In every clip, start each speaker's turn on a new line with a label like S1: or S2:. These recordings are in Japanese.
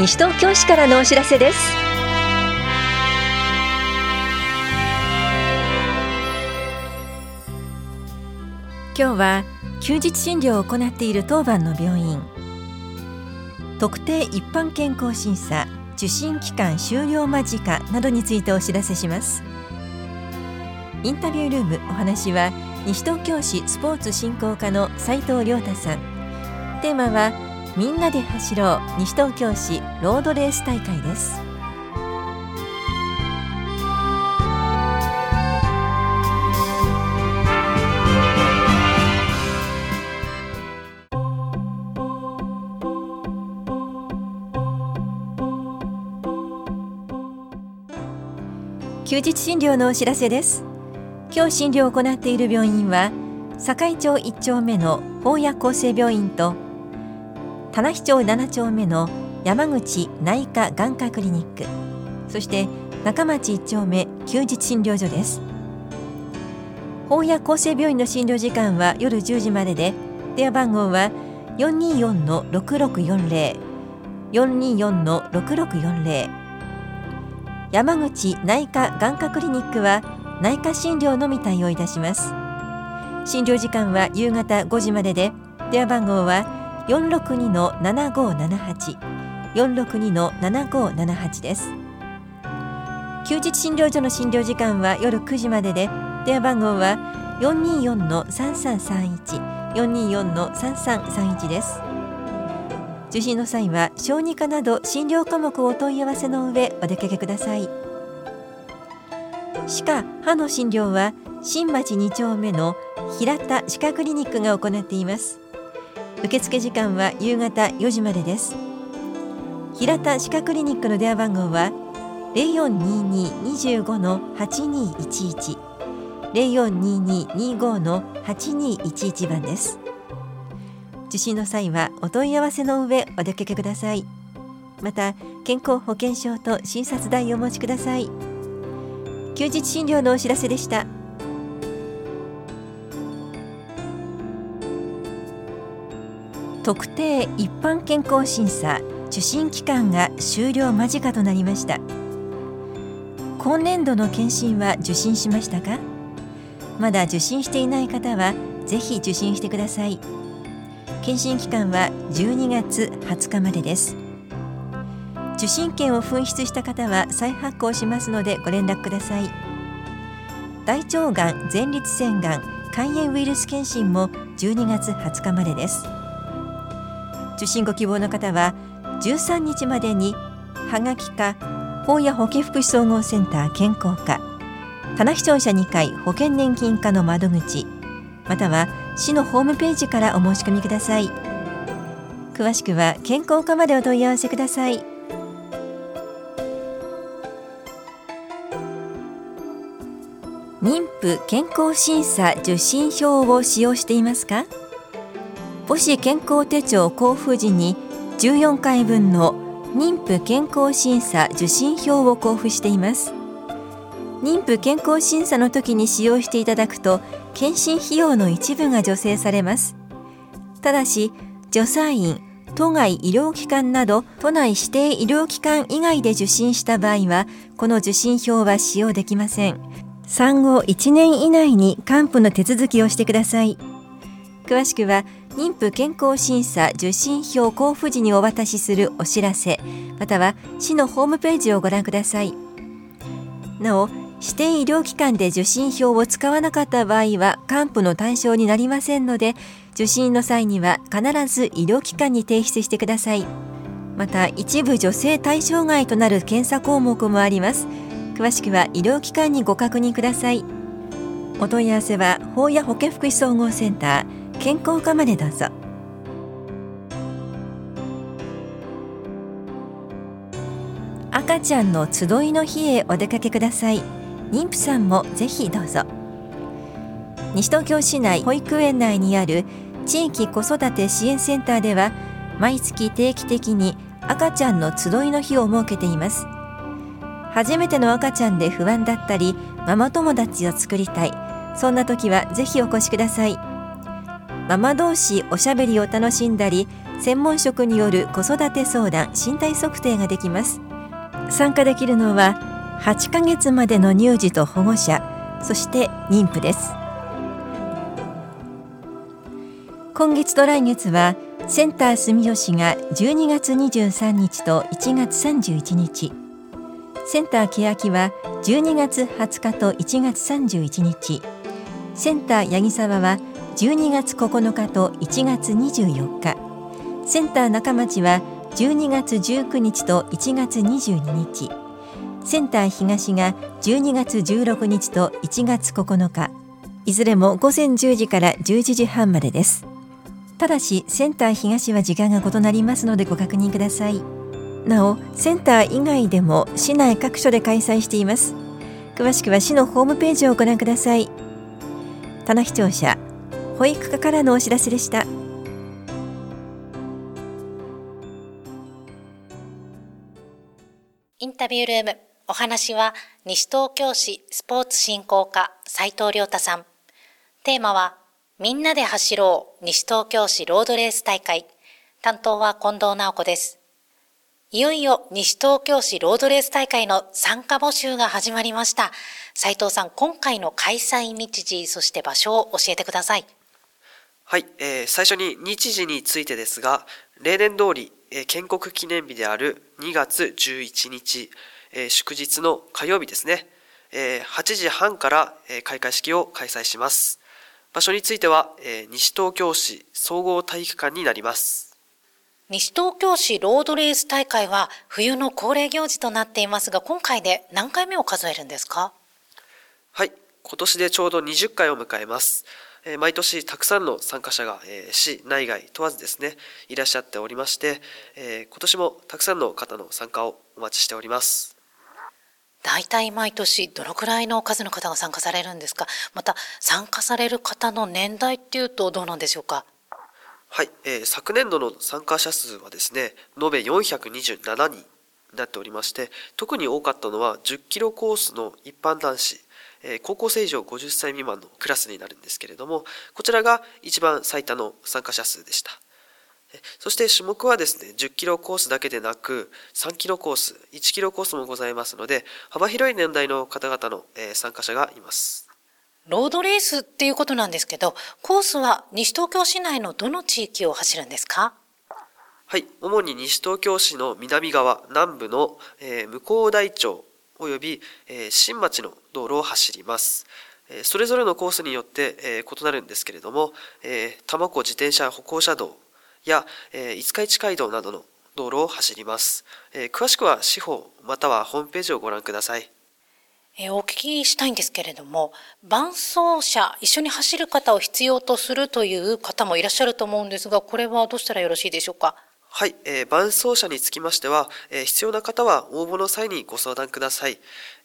S1: 西東京市からのお知らせです。
S2: 今日は休日診療を行っている当番の病院。特定一般健康審査受診期間終了間近などについてお知らせします。インタビュールームお話は西東京市スポーツ振興課の斉藤亮太さん。テーマはみんなで走ろう西東京市ロードレース大会です。休日診療のお知らせです。今日診療を行っている病院は堺町1丁目の法屋厚生病院と棚視町7丁目の山口内科眼科クリニック。そして中町1丁目休日診療所です。法屋厚生病院の診療時間は夜10時までで電話番号は424-6640 424の6640山口内科眼科クリニックは内科診療のみ対応いたします。診療時間は夕方5時までで電話番号は462の7578 462の7578です。休日診療所の診療時間は夜9時までで電話番号は424の3331 424の3331です。受診の際は小児科など診療科目をお問い合わせの上お出かけください。歯科歯の診療は新町2丁目の平田歯科クリニックが行っています。受付時間は夕方4時までです。平田歯科クリニックの電話番号は0422-25の8211 0422-25の8211番です。受診の際はお問い合わせの上お出かけください。また健康保険証と診察代をお持ちください。休日診療のお知らせでした。特定一般健康審査受診期間が終了間近となりました。今年度の検診は受診しましたか？まだ受診していない方はぜひ受診してください。検診期間は12月20日までです。受診券を紛失した方は再発行しますのでご連絡ください。大腸がん前立腺がん肝炎ウイルス検診も12月20日までです。受診ご希望の方は13日までにはがきか法や保健福祉総合センター健康課棚視聴者2回保険年金課の窓口または市のホームページからお申し込みください。詳しくは健康課までお問い合わせください。妊婦健康審査受診票を使用していますか？母子健康手帳交付時に14回分の妊婦健康審査受診票を交付しています。妊婦健康審査の時に使用していただくと検診費用の一部が助成されます。ただし助産院都外医療機関など都内指定医療機関以外で受診した場合はこの受診票は使用できません。産後1年以内に還付の手続きをしてください。詳しくは妊婦健康審査受診票交付時にお渡しするお知らせまたは市のホームページをご覧ください。なお指定医療機関で受診票を使わなかった場合は還付の対象になりませんので受診の際には必ず医療機関に提出してください。また一部女性対象外となる検査項目もあります。詳しくは医療機関にご確認ください。お問い合わせは法や保健福祉総合センター健康課までどうぞ。赤ちゃんの集いの日へお出かけください。妊婦さんもぜひどうぞ。西東京市内保育園内にある地域子育て支援センターでは毎月定期的に赤ちゃんの集いの日を設けています。初めての赤ちゃんで不安だったりママ友達を作りたい。そんな時はぜひお越しください。ママ同士おしゃべりを楽しんだり専門職による子育て相談身体測定ができます。参加できるのは8ヶ月までの乳児と保護者そして妊婦です。今月と来月はセンター住吉が12月23日と1月31日。センター欅は12月20日と1月31日。センター八木沢は12月9日と1月24日。センター中町は12月19日と1月22日。センター東が12月16日と1月9日。いずれも午前10時から11時半までです。ただしセンター東は時間が異なりますのでご確認ください。なおセンター以外でも市内各所で開催しています。詳しくは市のホームページをご覧ください。棚視聴者保育課からのお知らせでした
S3: インタビュールームお話は西東京市スポーツ振興課斉藤亮太さんテーマはみんなで走ろう西東京市ロードレース大会。担当は近藤直子です。いよいよ西東京市ロードレース大会の参加募集が始まりました。斉藤さん、今回の開催日時、そして場所を教えてください。
S4: はい、えー、最初に日時についてですが、例年通り、えー、建国記念日である2月11日、えー、祝日の火曜日ですね、えー、8時半から、えー、開会式を開催します。場所については、えー、西東京市総合体育館になります。
S3: 西東京市ロードレース大会は冬の恒例行事となっていますが、今回で何回目を数えるんですか？
S4: はい、今年でちょうど20回を迎えます。えー、毎年たくさんの参加者が、えー、市内外問わずですね、いらっしゃっておりまして、えー、今年もたくさんの方の参加をお待ちしております。
S3: 大体毎年どのくらいの数の方が参加されるんですか？また参加される方の年代っていうとどうなんでしょうか？
S4: はい、えー、昨年度の参加者数はですね延べ427人になっておりまして特に多かったのは10キロコースの一般男子え高校生以上50歳未満のクラスになるんですけれどもこちらが一番最多の参加者数でしたそして種目はですね、10キロコースだけでなく、3キロコース、1キロコースもございますので、幅広い年代の方々の参加者がいます。
S3: ロードレースっていうことなんですけど、コースは西東京市内のどの地域を走るんですか？
S4: はい、主に西東京市の南側、南部の、えー、向こう大町及び、え、新町の道路を走ります。それぞれのコースによって、え、異なるんですけれども、え、多摩湖自転車歩行者道や、え五日市街道などの道路を走ります。え詳しくは司法またはホームページをご覧ください。
S3: えお聞きしたいんですけれども、伴走者、一緒に走る方を必要とするという方もいらっしゃると思うんですが、これはどうしたらよろしいでしょうか？
S4: はい、えー、伴走者につきましては、えー、必要な方は応募の際にご相談ください。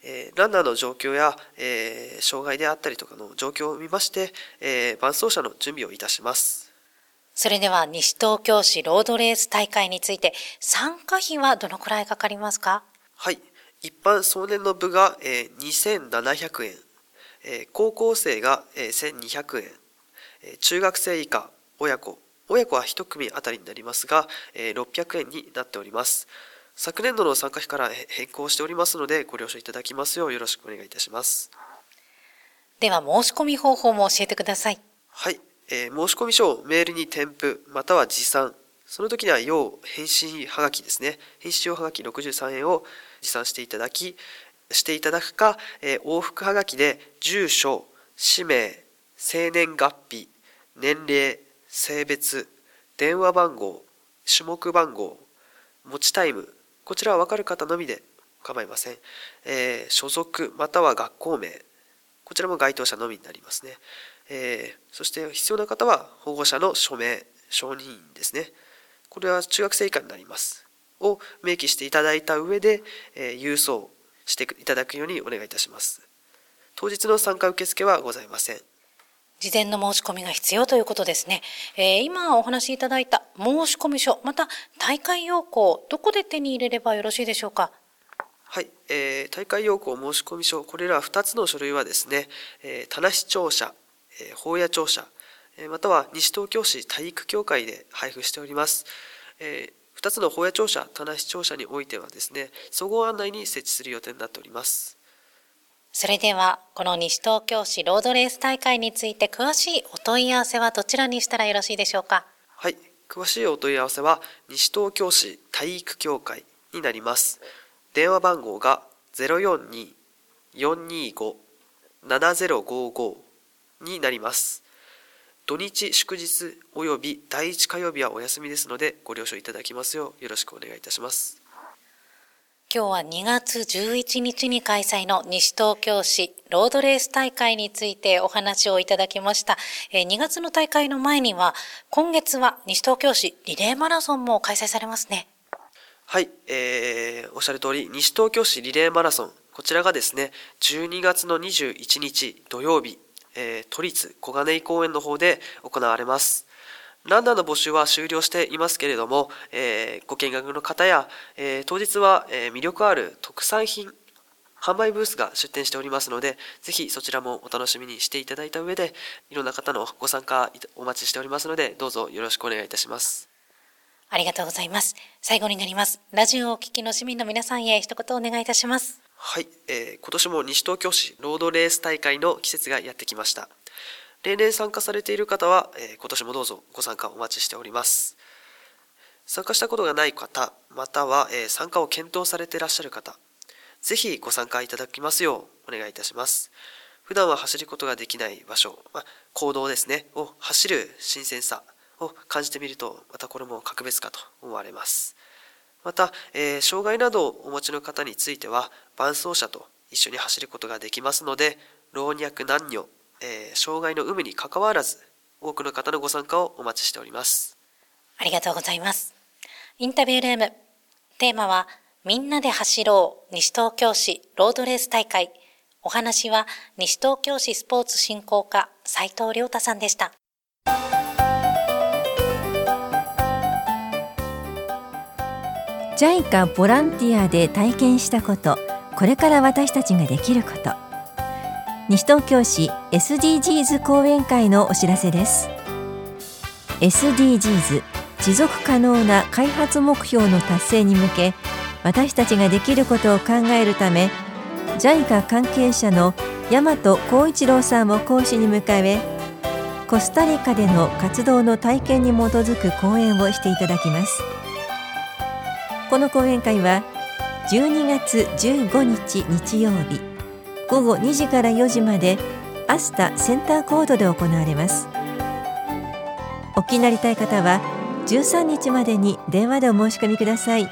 S4: えー、ランナーの状況や、えー、障害であったりとかの状況を見まして、えー、伴走者の準備をいたします。
S3: それでは西東京市ロードレース大会について参加費はどのくらいかかりますか？
S4: はい。一般総年の部が、えー、2700円、えー、高校生が、えー、1200円、えー、中学生以下親子、親子は1組あたりになりますが、えー、600円になっております。昨年度の参加費から変更しておりますのでご了承いただきますようよろしくお願いいたします。
S3: では申し込み方法も教えてください。
S4: はい。えー、申込書をメールに添付または持参その時には要返信はがきですね返信用はがき63円を持参していただきしていただくか、えー、往復はがきで住所氏名生年月日年齢性別電話番号種目番号持ちタイムこちらは分かる方のみで構いません、えー、所属または学校名こちらも該当者のみになりますねえー、そして必要な方は保護者の署名、承認ですね。これは中学生以下になります。を明記していただいた上で、えー、郵送していただくようにお願いいたします。当日の参加受付はございません。
S3: 事前の申し込みが必要ということですね。えー、今お話しいただいた申込書、また大会要項、どこで手に入れればよろしいでしょうか？
S4: はい、えー、大会要項申込書、これら2つの書類はですね、えー、棚視聴者、えー、法屋庁舎、または西東京市体育協会で配布しております。え2つの保谷庁舎、棚視庁舎においてはですね、総合案内に設置する予定になっております。
S3: それでは、この西東京市ロードレース大会について詳しいお問い合わせはどちらにしたらよろしいでしょうか？
S4: はい、詳しいお問い合わせは西東京市体育協会になります。電話番号が042-425-7055になります。土日祝日および第1火曜日はお休みですのでご了承いただきますようよろしくお願いいたします。
S3: 今日は2月11日に開催の西東京市ロードレース大会についてお話をいただきました。2月の大会の前には今月は西東京市リレーマラソンも開催されますね。
S4: はい、えー、おっしゃる通り西東京市リレーマラソンこちらがですね12月の21日土曜日えー、都立小金井公園の方で行われます。ランナーの募集は終了していますけれども、えー、ご見学の方や、えー、当日は、え魅力ある特産品販売ブースが出店しておりますので、ぜひそちらもお楽しみにしていただいた上で、いろんな方のご参加お待ちしておりますので、どうぞよろしくお願いいたします。
S3: ありがとうございます。最後になります。ラジオをお聞きの市民の皆さんへ一言お願いいたします。
S4: はい、えー、今年も西東京市ロードレース大会の季節がやってきました例年参加されている方は、え、今年もどうぞご参加お待ちしております。参加したことがない方または、え、参加を検討されていらっしゃる方ぜひご参加いただきますようお願いいたします。普段は走ることができない場所、まあ、行動ですねを走る新鮮さを感じてみるとまたこれも格別かと思われます。また、えー、障害などをお持ちの方については伴走者と一緒に走ることができますので老若男女、えー、障害の有無にかかわらず多くの方のご参加をお待ちしております。
S3: ありがとうございます。インタビュールーム。テーマはみんなで走ろう西東京市ロードレース大会。お話は西東京市スポーツ振興課斉藤亮太さんでした。
S2: JICA ボランティアで体験したことこれから私たちができること西東京市 SDGs 講演会のお知らせです。SDGs 持続可能な開発目標の達成に向け私たちができることを考えるため JICA 関係者の大和光一郎さんを講師に迎えコスタリカでの活動の体験に基づく講演をしていただきます。この講演会は12月15日日曜日午後2時から4時までアスタセンターコードで行われます。お気になりたい方は13日までに電話でお申し込みください。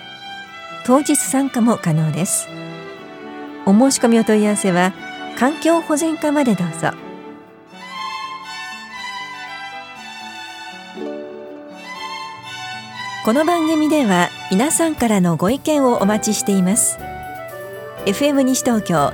S2: 当日参加も可能です。お申し込みお問い合わせは環境保全課までどうぞ。この番組では皆さんからのご意見をお待ちしています。FM 西東京